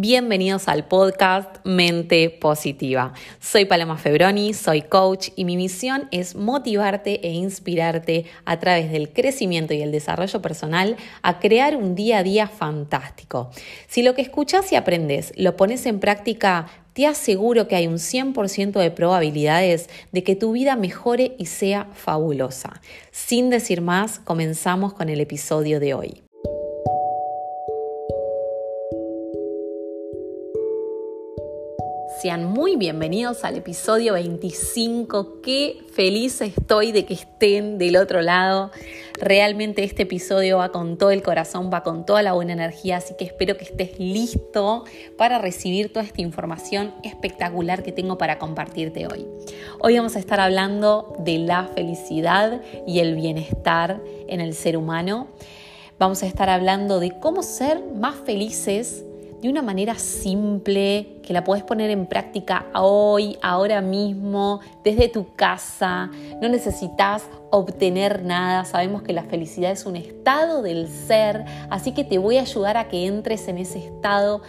Bienvenidos al podcast Mente Positiva. Soy Paloma Febroni, soy coach y mi misión es motivarte e inspirarte a través del crecimiento y el desarrollo personal a crear un día a día fantástico. Si lo que escuchas y aprendes lo pones en práctica, te aseguro que hay un 100% de probabilidades de que tu vida mejore y sea fabulosa. Sin decir más, comenzamos con el episodio de hoy. Sean muy bienvenidos al episodio 25. Qué feliz estoy de que estén del otro lado. Realmente este episodio va con todo el corazón, va con toda la buena energía, así que espero que estés listo para recibir toda esta información espectacular que tengo para compartirte hoy. Hoy vamos a estar hablando de la felicidad y el bienestar en el ser humano. Vamos a estar hablando de cómo ser más felices de una manera simple, que la puedes poner en práctica hoy, ahora mismo, desde tu casa. No necesitas obtener nada. Sabemos que la felicidad es un estado del ser, así que te voy a ayudar a que entres en ese estado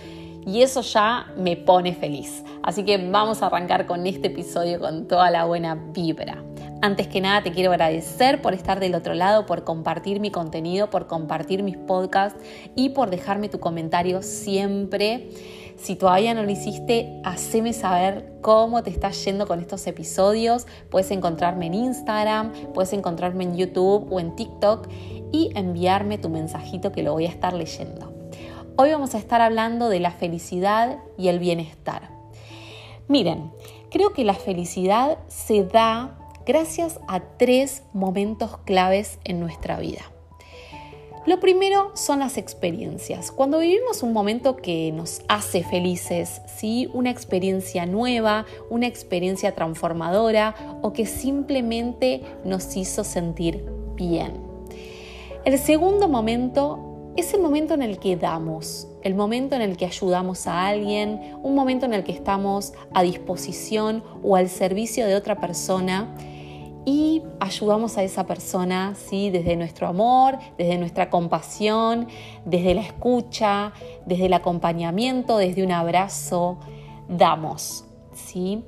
y eso ya me pone feliz. Así que vamos a arrancar con este episodio con toda la buena vibra. Antes que nada te quiero agradecer por estar del otro lado, por compartir mi contenido, por compartir mis podcasts y por dejarme tu comentario siempre. Si todavía no lo hiciste, haceme saber cómo te está yendo con estos episodios. Puedes encontrarme en Instagram, puedes encontrarme en YouTube o en TikTok y enviarme tu mensajito que lo voy a estar leyendo. Hoy vamos a estar hablando de la felicidad y el bienestar. Miren, creo que la felicidad se da gracias a tres momentos claves en nuestra vida. Lo primero son las experiencias. Cuando vivimos un momento que nos hace felices, ¿sí? una experiencia nueva, una experiencia transformadora o que simplemente nos hizo sentir bien. El segundo momento es el momento en el que damos, el momento en el que ayudamos a alguien, un momento en el que estamos a disposición o al servicio de otra persona y ayudamos a esa persona, ¿sí? Desde nuestro amor, desde nuestra compasión, desde la escucha, desde el acompañamiento, desde un abrazo, damos, ¿sí?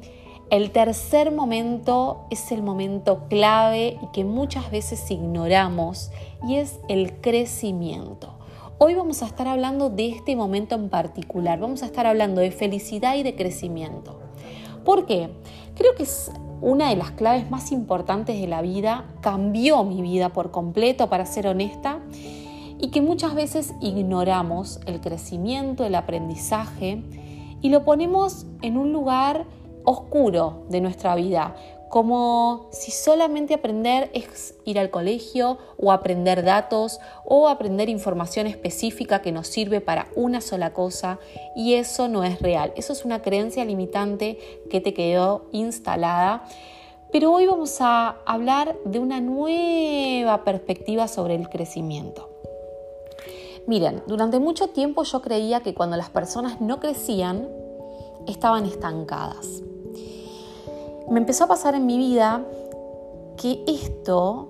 El tercer momento es el momento clave y que muchas veces ignoramos y es el crecimiento. Hoy vamos a estar hablando de este momento en particular, vamos a estar hablando de felicidad y de crecimiento. ¿Por qué? Creo que es una de las claves más importantes de la vida, cambió mi vida por completo, para ser honesta, y que muchas veces ignoramos el crecimiento, el aprendizaje, y lo ponemos en un lugar oscuro de nuestra vida, como si solamente aprender es ir al colegio o aprender datos o aprender información específica que nos sirve para una sola cosa y eso no es real. Eso es una creencia limitante que te quedó instalada. Pero hoy vamos a hablar de una nueva perspectiva sobre el crecimiento. Miren, durante mucho tiempo yo creía que cuando las personas no crecían, estaban estancadas me empezó a pasar en mi vida que esto,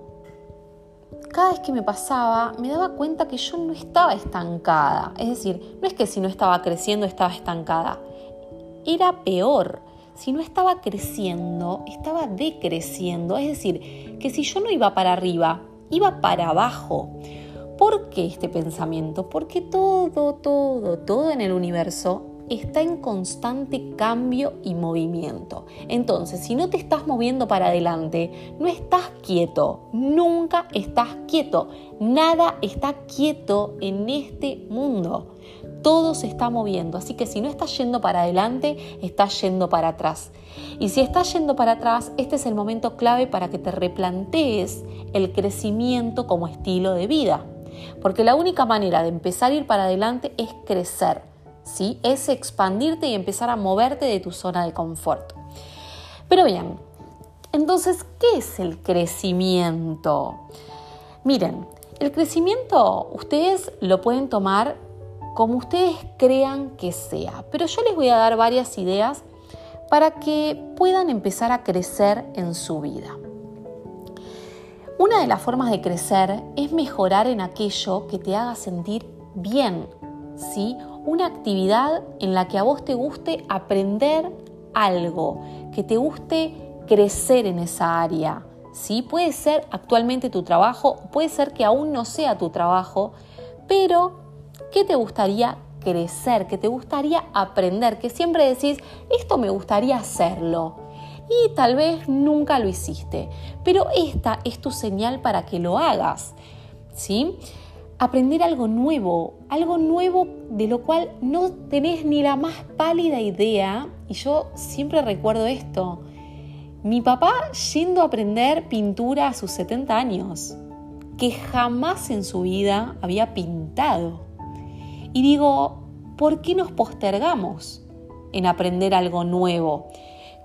cada vez que me pasaba, me daba cuenta que yo no estaba estancada. Es decir, no es que si no estaba creciendo estaba estancada. Era peor. Si no estaba creciendo, estaba decreciendo. Es decir, que si yo no iba para arriba, iba para abajo. ¿Por qué este pensamiento? Porque todo, todo, todo en el universo está en constante cambio y movimiento. Entonces, si no te estás moviendo para adelante, no estás quieto, nunca estás quieto. Nada está quieto en este mundo. Todo se está moviendo, así que si no estás yendo para adelante, estás yendo para atrás. Y si estás yendo para atrás, este es el momento clave para que te replantees el crecimiento como estilo de vida. Porque la única manera de empezar a ir para adelante es crecer ¿sí? Es expandirte y empezar a moverte de tu zona de confort. Pero bien, entonces, ¿qué es el crecimiento? Miren, el crecimiento ustedes lo pueden tomar como ustedes crean que sea, pero yo les voy a dar varias ideas para que puedan empezar a crecer en su vida. Una de las formas de crecer es mejorar en aquello que te haga sentir bien, ¿sí? Una actividad en la que a vos te guste aprender algo, que te guste crecer en esa área. ¿sí? Puede ser actualmente tu trabajo, puede ser que aún no sea tu trabajo, pero ¿qué te gustaría crecer? ¿Qué te gustaría aprender? Que siempre decís, esto me gustaría hacerlo. Y tal vez nunca lo hiciste, pero esta es tu señal para que lo hagas. ¿Sí? Aprender algo nuevo, algo nuevo de lo cual no tenés ni la más pálida idea. Y yo siempre recuerdo esto. Mi papá yendo a aprender pintura a sus 70 años, que jamás en su vida había pintado. Y digo, ¿por qué nos postergamos en aprender algo nuevo?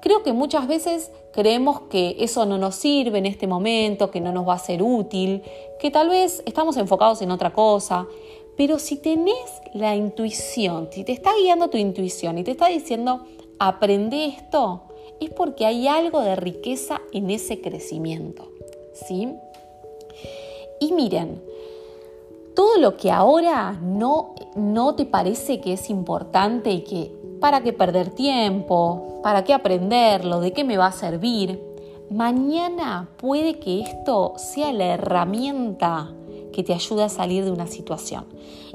Creo que muchas veces creemos que eso no nos sirve en este momento, que no nos va a ser útil, que tal vez estamos enfocados en otra cosa. Pero si tenés la intuición, si te está guiando tu intuición y te está diciendo, aprende esto, es porque hay algo de riqueza en ese crecimiento. ¿Sí? Y miren, todo lo que ahora no, no te parece que es importante y que para qué perder tiempo, para qué aprenderlo, de qué me va a servir, mañana puede que esto sea la herramienta que te ayude a salir de una situación.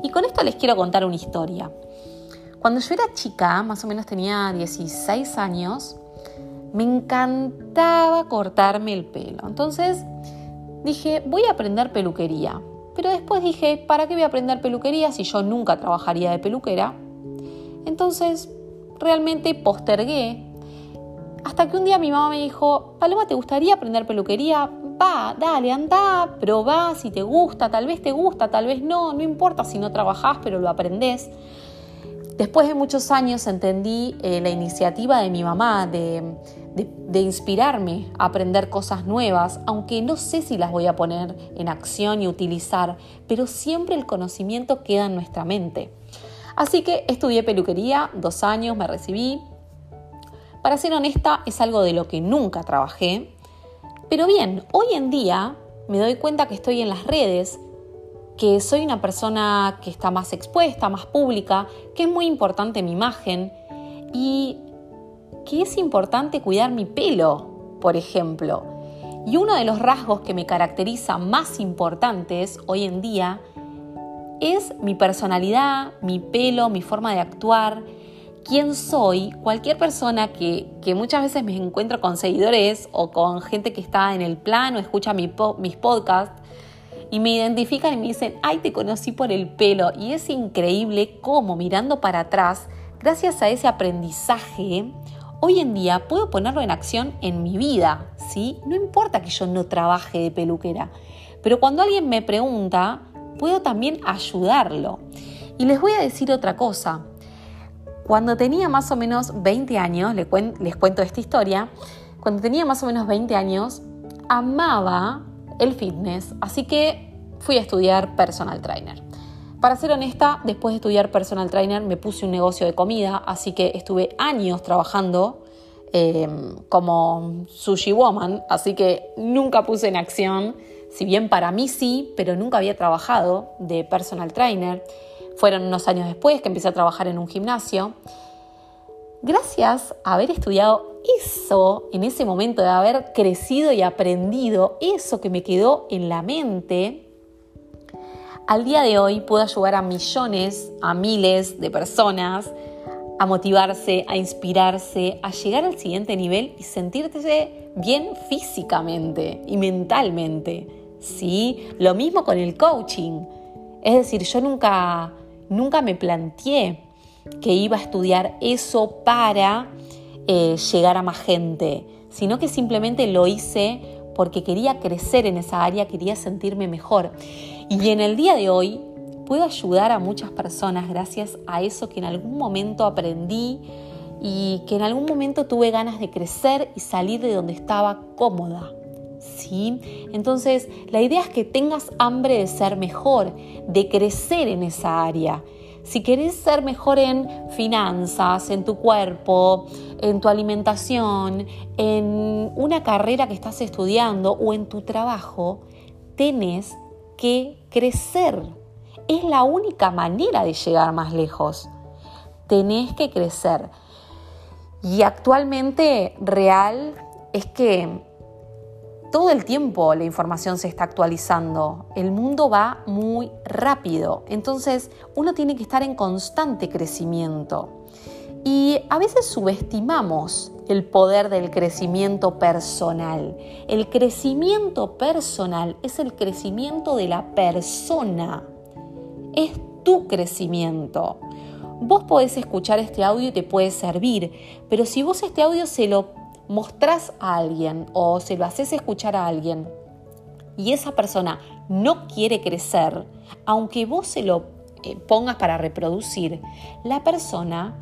Y con esto les quiero contar una historia. Cuando yo era chica, más o menos tenía 16 años, me encantaba cortarme el pelo. Entonces dije, voy a aprender peluquería. Pero después dije, ¿para qué voy a aprender peluquería si yo nunca trabajaría de peluquera? Entonces realmente postergué hasta que un día mi mamá me dijo, Paloma, ¿te gustaría aprender peluquería? Va, dale, anda, probá si te gusta, tal vez te gusta, tal vez no, no importa si no trabajás, pero lo aprendés. Después de muchos años entendí eh, la iniciativa de mi mamá de, de, inspirarme a aprender cosas nuevas, aunque no sé si las voy a poner en acción y utilizar, pero siempre el conocimiento queda en nuestra mente. Así que estudié peluquería, dos años, me recibí. Para ser honesta, es algo de lo que nunca trabajé. Pero bien, hoy en día me doy cuenta que estoy en las redes, que soy una persona que está más expuesta, más pública, que es muy importante mi imagen y que es importante cuidar mi pelo, por ejemplo. Y uno de los rasgos que me caracteriza más importantes hoy en día es mi personalidad, mi pelo, mi forma de actuar, quién soy. Cualquier persona que, muchas veces me encuentro con seguidores o con gente que está en el plano, escucha mis podcasts y me identifican y me dicen, ay, te conocí por el pelo. Y es increíble cómo mirando para atrás, gracias a ese aprendizaje, hoy en día puedo ponerlo en acción en mi vida, ¿sí? No importa que yo no trabaje de peluquera, pero cuando alguien me pregunta, puedo también ayudarlo. Y les voy a decir otra cosa. Cuando tenía más o menos 20 años, les, cuento esta historia, cuando tenía más o menos 20 años, amaba el fitness, así que fui a estudiar personal trainer. Para ser honesta, después de estudiar personal trainer me puse un negocio de comida, así que estuve años trabajando eh, como sushi woman, así que nunca puse en acción si bien para mí sí, pero nunca había trabajado de personal trainer. Fueron unos años después que empecé a trabajar en un gimnasio. Gracias a haber estudiado eso en ese momento, de haber crecido y aprendido eso que me quedó en la mente, al día de hoy puedo ayudar a millones, a miles de personas a motivarse, a inspirarse, a llegar al siguiente nivel y sentirse bien físicamente y mentalmente. ¿Sí? Lo mismo con el coaching. Es decir, yo nunca, nunca me planteé que iba a estudiar eso para eh, llegar a más gente, sino que simplemente lo hice porque quería crecer en esa área, quería sentirme mejor. Y en el día de hoy puedo ayudar a muchas personas gracias a eso que en algún momento aprendí y que en algún momento tuve ganas de crecer y salir de donde estaba cómoda. Entonces, la idea es que tengas hambre de ser mejor, de crecer en esa área. Si querés ser mejor en finanzas, en tu cuerpo, en tu alimentación, en una carrera que estás estudiando o en tu trabajo, tenés que crecer. Es la única manera de llegar más lejos. tenés que crecer. Y actualmente real es que todo el tiempo la información se está actualizando, el mundo va muy rápido, entonces uno tiene que estar en constante crecimiento. Y a veces subestimamos el poder del crecimiento personal. El crecimiento personal es el crecimiento de la persona. Es tu crecimiento. Vos podés escuchar este audio y te puede servir, pero si vos este audio se lo mostrás a alguien o se lo haces escuchar a alguien y esa persona no quiere crecer, aunque vos se lo eh, pongas para reproducir, la persona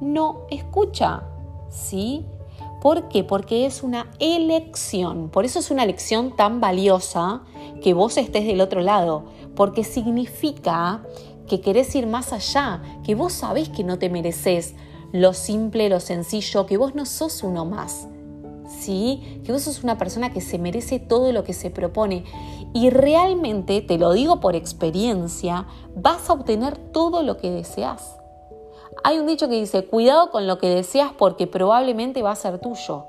no escucha, ¿sí? ¿Por qué? Porque es una elección. Por eso es una elección tan valiosa que vos estés del otro lado, porque significa que querés ir más allá, que vos sabés que no te mereces lo simple, lo sencillo, que vos no sos uno más. ¿Sí? Que vos sos una persona que se merece todo lo que se propone. Y realmente, te lo digo por experiencia, vas a obtener todo lo que deseas. Hay un dicho que dice, cuidado con lo que deseas porque probablemente va a ser tuyo.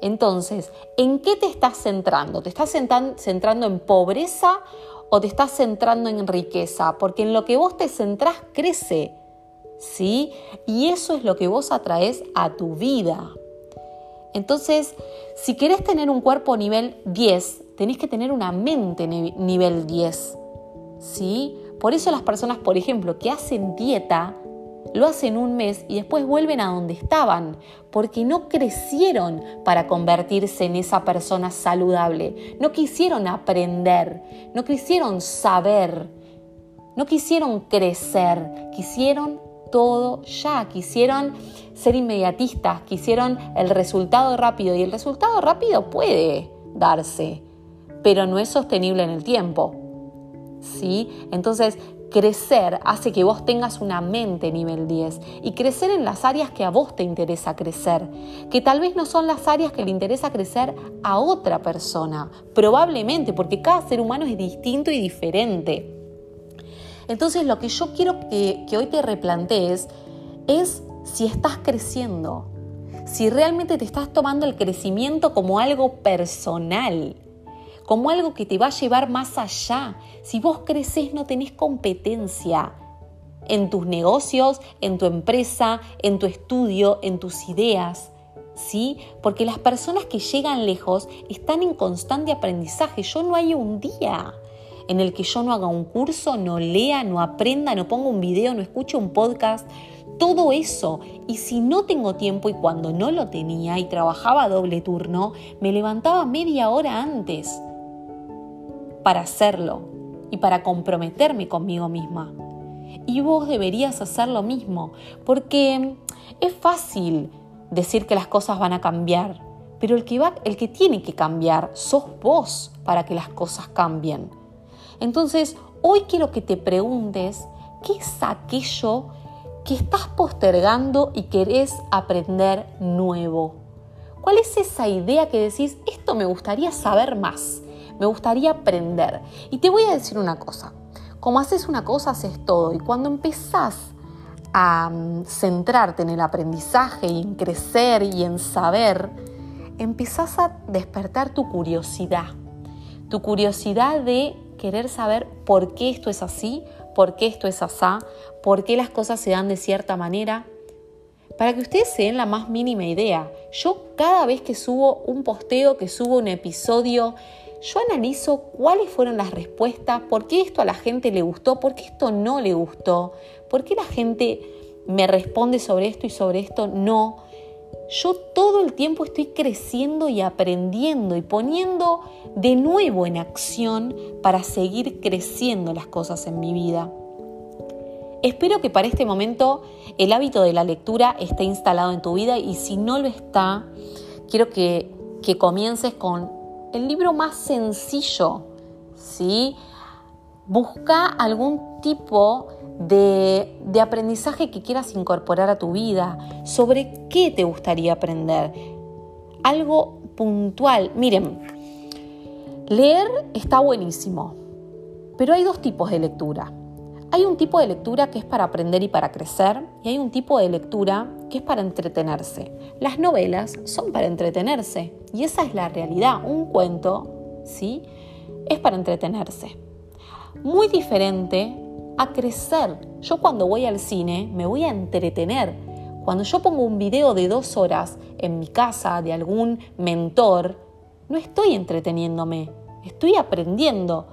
Entonces, ¿en qué te estás centrando? ¿Te estás centrando en pobreza o te estás centrando en riqueza? Porque en lo que vos te centrás crece. ¿Sí? Y eso es lo que vos atraes a tu vida. Entonces, si querés tener un cuerpo nivel 10, tenés que tener una mente nivel 10, ¿sí? Por eso las personas, por ejemplo, que hacen dieta, lo hacen un mes y después vuelven a donde estaban, porque no crecieron para convertirse en esa persona saludable, no quisieron aprender, no quisieron saber, no quisieron crecer, quisieron todo ya, quisieron ser inmediatistas, quisieron el resultado rápido y el resultado rápido puede darse, pero no es sostenible en el tiempo. ¿Sí? Entonces, crecer hace que vos tengas una mente nivel 10 y crecer en las áreas que a vos te interesa crecer, que tal vez no son las áreas que le interesa crecer a otra persona, probablemente porque cada ser humano es distinto y diferente. Entonces lo que yo quiero que, hoy te replantees es si estás creciendo, si realmente te estás tomando el crecimiento como algo personal, como algo que te va a llevar más allá. Si vos creces no tenés competencia en tus negocios, en tu empresa, en tu estudio, en tus ideas. ¿Sí? Porque las personas que llegan lejos están en constante aprendizaje. Yo no hay un día en el que yo no haga un curso, no lea, no aprenda, no ponga un video, no escuche un podcast, todo eso. Y si no tengo tiempo y cuando no lo tenía y trabajaba doble turno, me levantaba media hora antes para hacerlo y para comprometerme conmigo misma. Y vos deberías hacer lo mismo, porque es fácil decir que las cosas van a cambiar, pero el que, va, el que tiene que cambiar sos vos para que las cosas cambien. Entonces, hoy quiero que te preguntes, ¿qué es aquello que estás postergando y querés aprender nuevo? ¿Cuál es esa idea que decís, esto me gustaría saber más, me gustaría aprender? Y te voy a decir una cosa, como haces una cosa, haces todo. Y cuando empezás a mm, centrarte en el aprendizaje y en crecer y en saber, empezás a despertar tu curiosidad. Tu curiosidad de querer saber por qué esto es así, por qué esto es asá, por qué las cosas se dan de cierta manera. Para que ustedes se den la más mínima idea, yo cada vez que subo un posteo, que subo un episodio, yo analizo cuáles fueron las respuestas, por qué esto a la gente le gustó, por qué esto no le gustó, por qué la gente me responde sobre esto y sobre esto no yo todo el tiempo estoy creciendo y aprendiendo y poniendo de nuevo en acción para seguir creciendo las cosas en mi vida. Espero que para este momento el hábito de la lectura esté instalado en tu vida y si no lo está, quiero que, que comiences con el libro más sencillo, ¿sí? Busca algún tipo de, aprendizaje que quieras incorporar a tu vida, sobre qué te gustaría aprender. Algo puntual. Miren, leer está buenísimo, pero hay dos tipos de lectura. hay un tipo de lectura que es para aprender y para crecer y hay un tipo de lectura que es para entretenerse. Las novelas son para entretenerse y esa es la realidad. Un cuento, ¿sí? Es para entretenerse. Muy diferente a crecer. Yo cuando voy al cine me voy a entretener. Cuando yo pongo un video de dos horas en mi casa de algún mentor, no estoy entreteniéndome, estoy aprendiendo.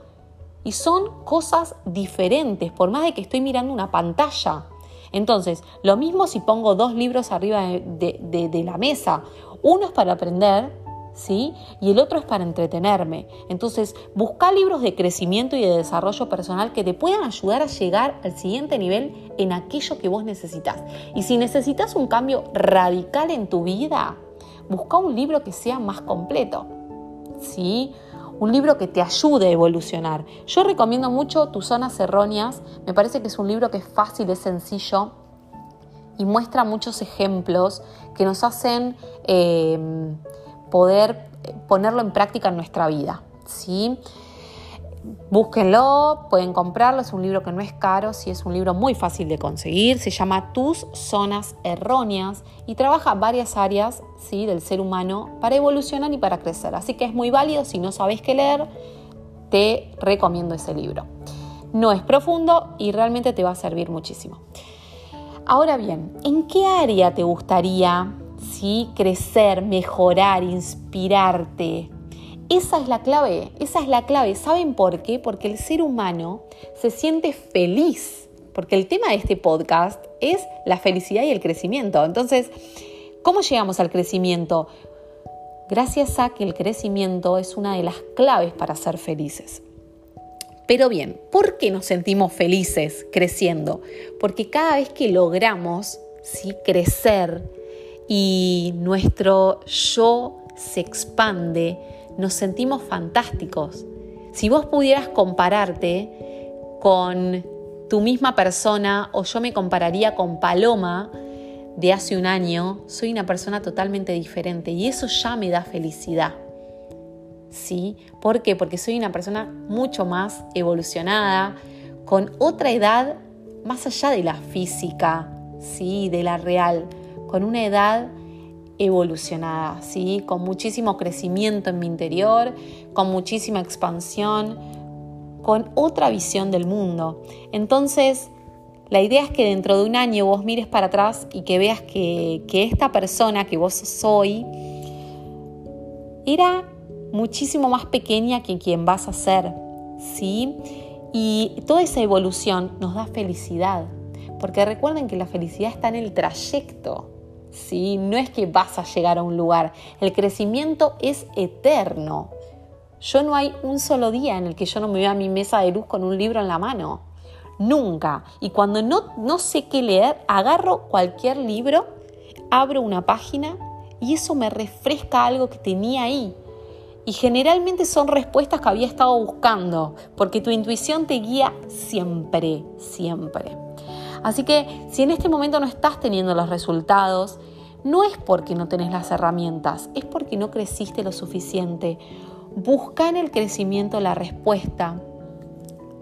Y son cosas diferentes, por más de que estoy mirando una pantalla. Entonces, lo mismo si pongo dos libros arriba de, la mesa. Uno es para aprender, ¿sí? Y el otro es para entretenerme. Entonces, busca libros de crecimiento y de desarrollo personal que te puedan ayudar a llegar al siguiente nivel en aquello que vos necesitas. Y si necesitas un cambio radical en tu vida, busca un libro que sea más completo, ¿sí? un libro que te ayude a evolucionar. Yo recomiendo mucho Tus Zonas Erróneas, me parece que es un libro que es fácil, es sencillo y muestra muchos ejemplos que nos hacen em, poder ponerlo en práctica en nuestra vida. ¿sí? Búsquenlo, pueden comprarlo, es un libro que no es caro, sí es un libro muy fácil de conseguir, se llama Tus Zonas Erróneas y trabaja varias áreas ¿sí? del ser humano para evolucionar y para crecer. Así que es muy válido, si no sabes qué leer, te recomiendo ese libro. No es profundo y realmente te va a servir muchísimo. Ahora bien, ¿en qué área te gustaría crecer, mejorar, inspirarte? Esa es la clave, esa es la clave. ¿Saben por qué? Porque el ser humano se siente feliz, porque el tema de este podcast es la felicidad y el crecimiento. Entonces, ¿cómo llegamos al crecimiento? Gracias a que el crecimiento es una de las claves para ser felices. Pero bien, ¿por qué nos sentimos felices creciendo? Porque cada vez que logramos ¿sí? crecer y nuestro yo se expande, nos sentimos fantásticos. Si vos pudieras compararte con tu misma persona o yo me compararía con Paloma de hace un año, soy una persona totalmente diferente y eso ya me da felicidad. ¿Sí? ¿Por qué? Porque soy una persona mucho más evolucionada, con otra edad más allá de la física, ¿sí? de la real, con una edad evolucionada, ¿sí? con muchísimo crecimiento en mi interior, con muchísima expansión, con otra visión del mundo. Entonces, la idea es que dentro de un año vos mires para atrás y que veas que, que esta persona que vos soy era muchísimo más pequeña que quien vas a ser, ¿sí? Y toda esa evolución nos da felicidad, porque recuerden que la felicidad está en el trayecto, ¿sí? No es que vas a llegar a un lugar, el crecimiento es eterno. Yo no hay un solo día en el que yo no me vea a mi mesa de luz con un libro en la mano. Nunca. Y cuando no, no sé qué leer, agarro cualquier libro, abro una página y eso me refresca algo que tenía ahí. Y generalmente son respuestas que había estado buscando, porque tu intuición te guía siempre, siempre. Así que si en este momento no estás teniendo los resultados, no es porque no tenés las herramientas, es porque no creciste lo suficiente. Busca en el crecimiento la respuesta.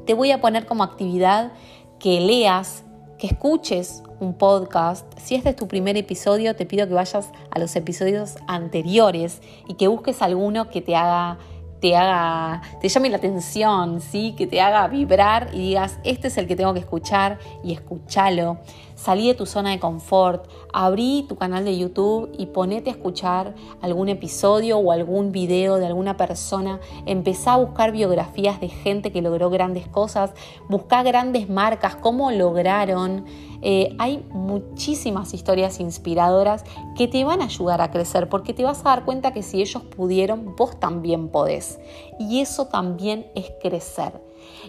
Te voy a poner como actividad que leas, que escuches un podcast. Si este es tu primer episodio, te pido que vayas a los episodios anteriores y que busques alguno que te haga te haga, te llame la atención, ¿sí? que te haga vibrar y digas, este es el que tengo que escuchar y escúchalo. Salí de tu zona de confort, abrí tu canal de YouTube y ponete a escuchar algún episodio o algún video de alguna persona. Empezá a buscar biografías de gente que logró grandes cosas, buscá grandes marcas, cómo lograron. Eh, hay muchísimas historias inspiradoras que te van a ayudar a crecer porque te vas a dar cuenta que si ellos pudieron, vos también podés. Y eso también es crecer.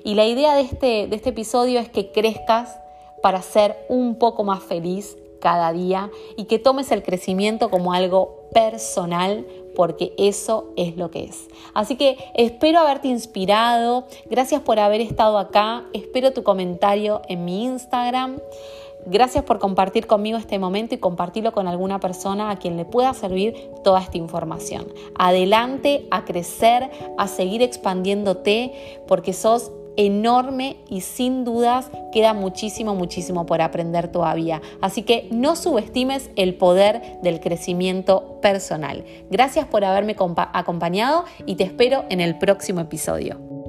Y la idea de este, de este episodio es que crezcas para ser un poco más feliz cada día y que tomes el crecimiento como algo personal porque eso es lo que es. Así que espero haberte inspirado, gracias por haber estado acá, espero tu comentario en mi Instagram. Gracias por compartir conmigo este momento y compartirlo con alguna persona a quien le pueda servir toda esta información. Adelante a crecer, a seguir expandiéndote porque sos enorme y sin dudas queda muchísimo, muchísimo por aprender todavía. Así que no subestimes el poder del crecimiento personal. Gracias por haberme acompañado y te espero en el próximo episodio.